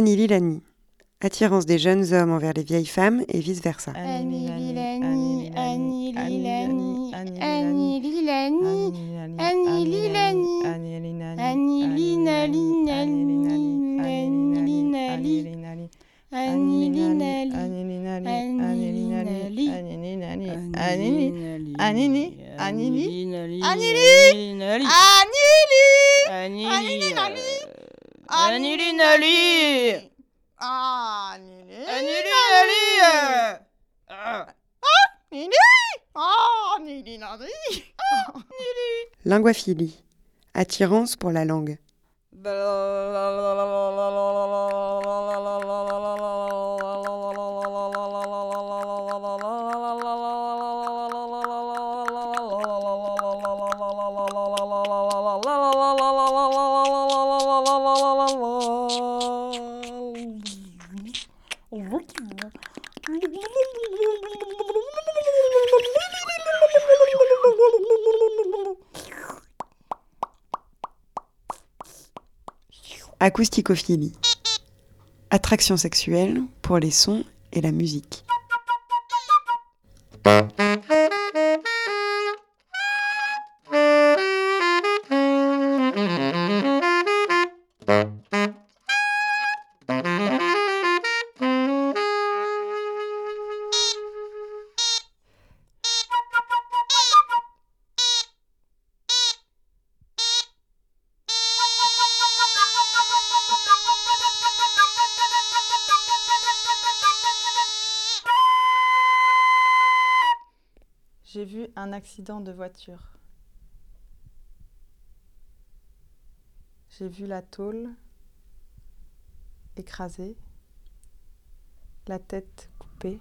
Annie Lilani. Attirance des jeunes hommes envers les vieilles femmes et vice-versa. Annie Lilani, Annie Lilani, Annie Lilani, Annie Lilani, Annie Linali, Annie Linali, Annie Annie Annie Annie Annie Linali. Ah, Nili. Ah, Nili. Ah. Linguaphilie. Attirance pour la langue. Acousticophilie. Attraction sexuelle pour les sons et la musique. Un accident de voiture. J'ai vu la tôle écrasée, la tête coupée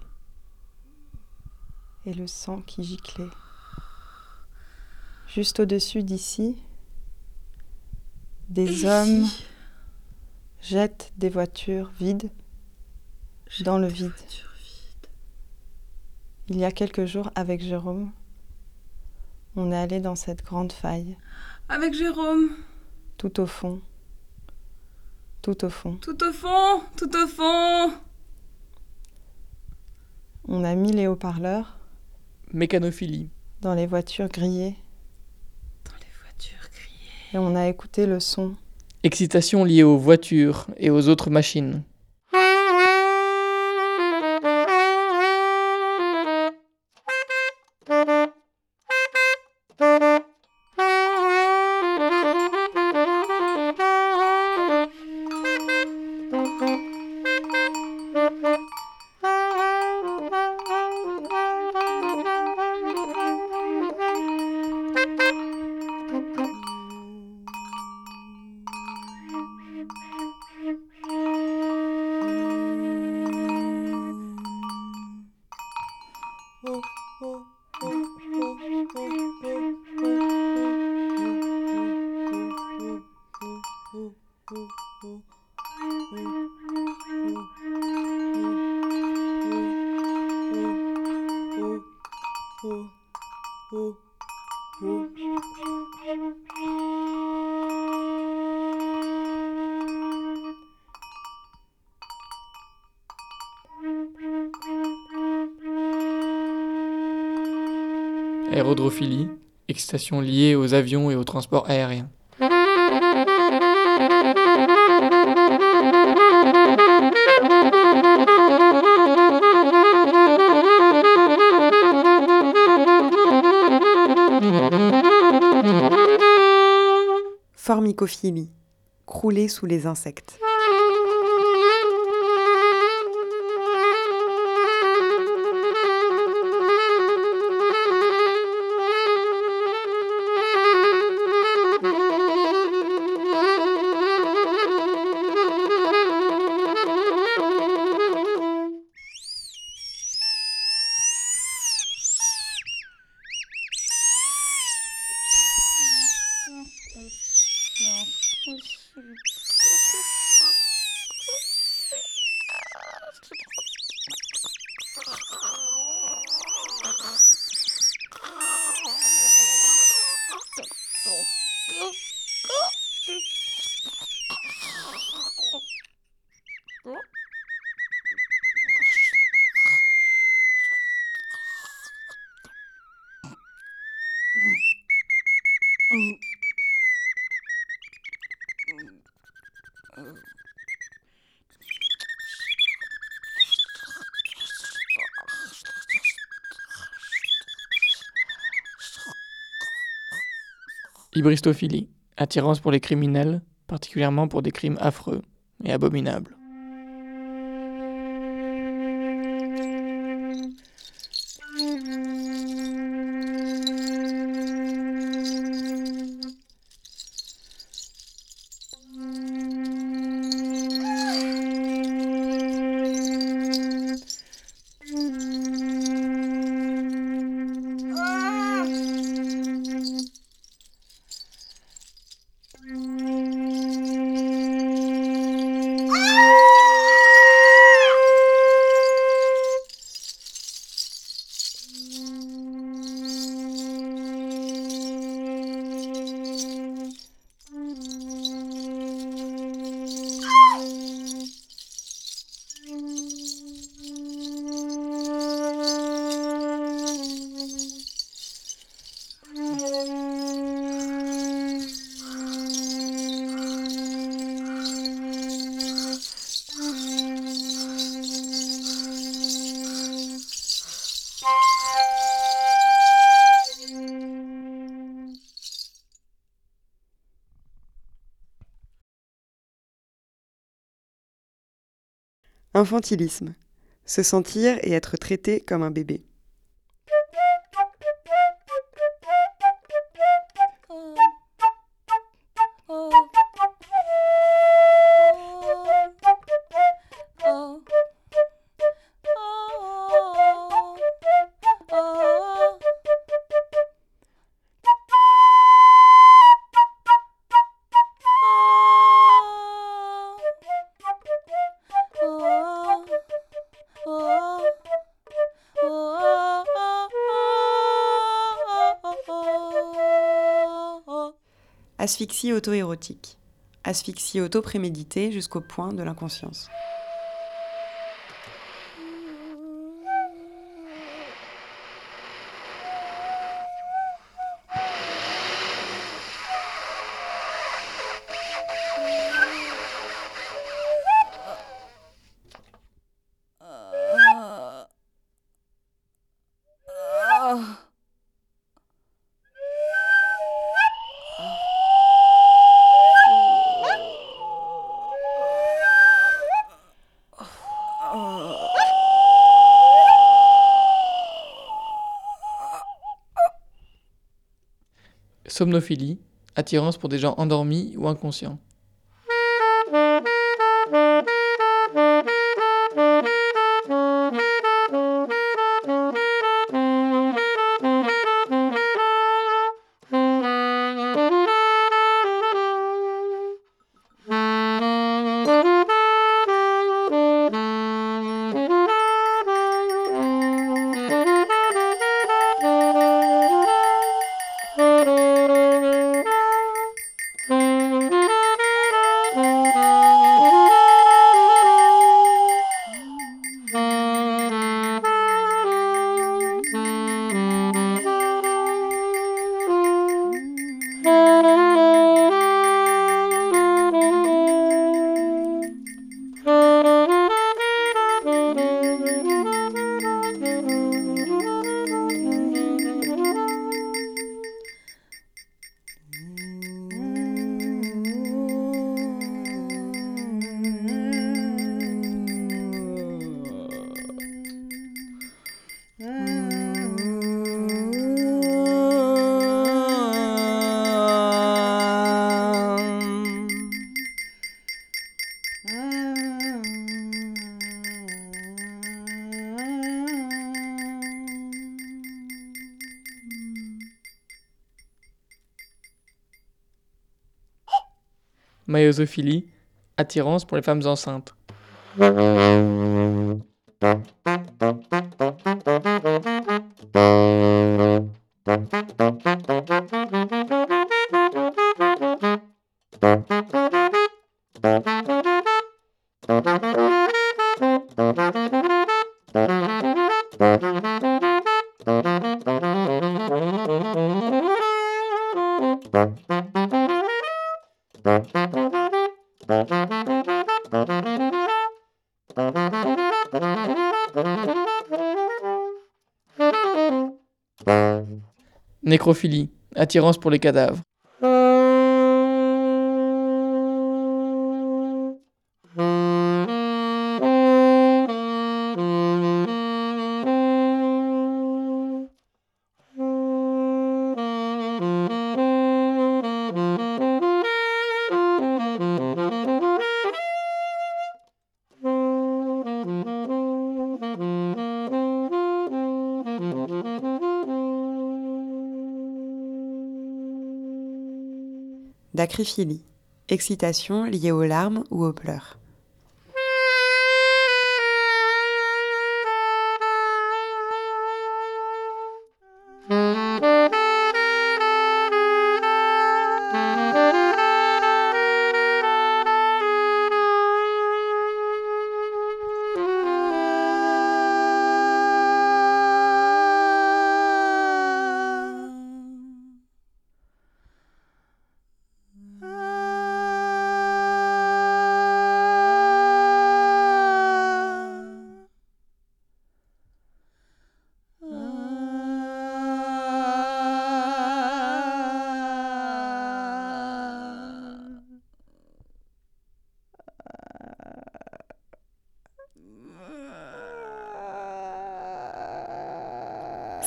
et le sang qui giclait. Juste au-dessus d'ici, des hommes jettent des voitures vides dans le vide. Il y a quelques jours, avec Jérôme, on est allé dans cette grande faille, Avec Jérôme, tout au fond, tout au fond. tout au fond, tout au fond. On a mis les haut-parleurs Mécanophilie. dans les voitures grillées Dans les voitures criées. et on a écouté le son. Excitation liée aux voitures et aux autres machines. Aérodrophilie. Excitation liée aux avions et au transport aérien. Formicophilie. Crouler sous les insectes. Hybristophilie, attirance pour les criminels, particulièrement pour des crimes affreux et abominables. Infantilisme. Se sentir et être traité comme un bébé. Asphyxie auto-érotique. Asphyxie auto-préméditée jusqu'au point de l'inconscience. Somnophilie, attirance pour des gens endormis ou inconscients. Maïosophilie, attirance pour les femmes enceintes. Nécrophilie, attirance pour les cadavres. Dacryphilie, excitation liée aux larmes ou aux pleurs.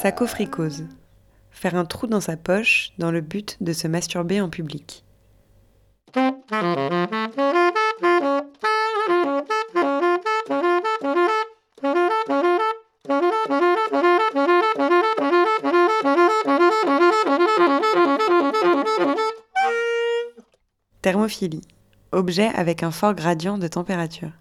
Sacophricose. Faire un trou dans sa poche dans le but de se masturber en public. Thermophilie. Objet avec un fort gradient de température.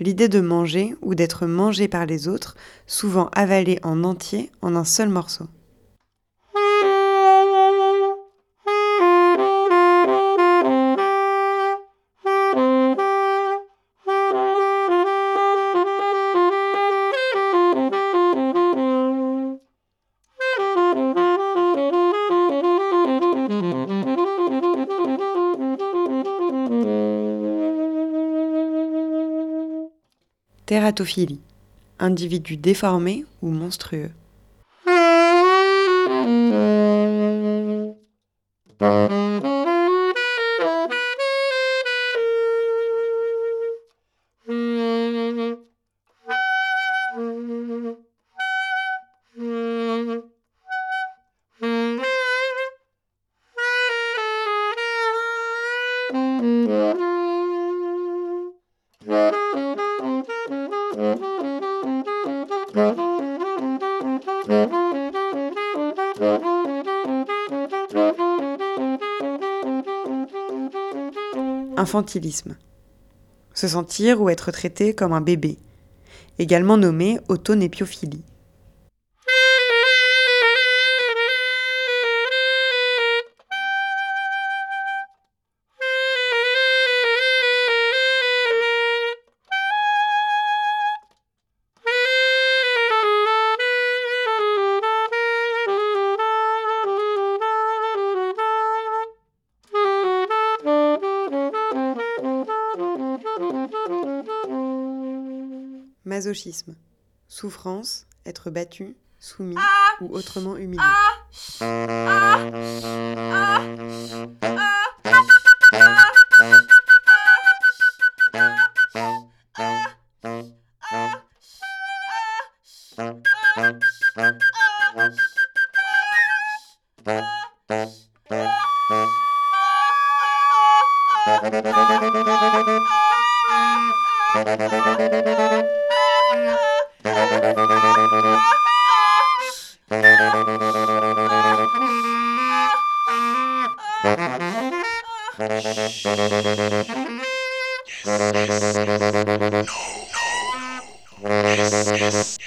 L'idée de manger ou d'être mangé par les autres, souvent avalé en entier en un seul morceau. Tératophilie. Individu déformé ou monstrueux. Infantilisme. Se sentir ou être traité comme un bébé, également nommé autonéphiophilie. Masochisme. Souffrance, être battu, soumis ou autrement humilié. Yes. Yes. No. No. Yes. Yes.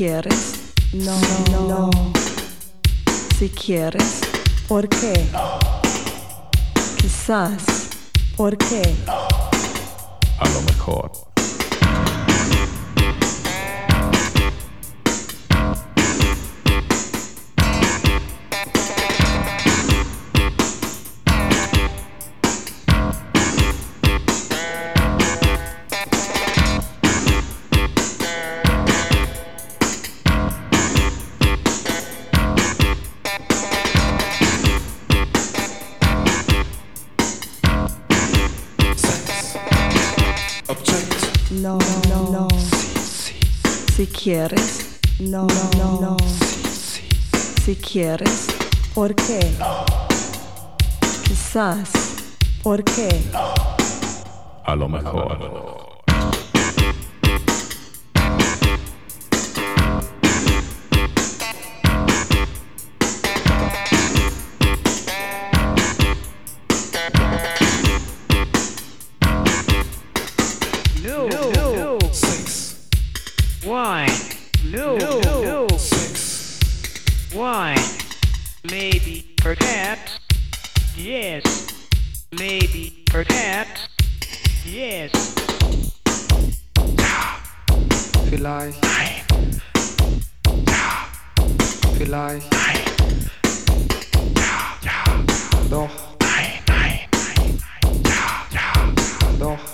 no, no, no. Si quieres, ¿por qué? Quizás, ¿por qué? A lo mejor. no, no, no. Si quieres, no, no, no. Sí, si quieres, ¿por qué? No. Quizás, ¿por qué? A lo mejor. Why? Maybe, perhaps. Yes. Maybe, perhaps. Yes. Vielleicht. Nein. Ja. Vielleicht. Nein. Ja. Ja. Doch. Nein, nein, nein. Ja. Ja. Doch.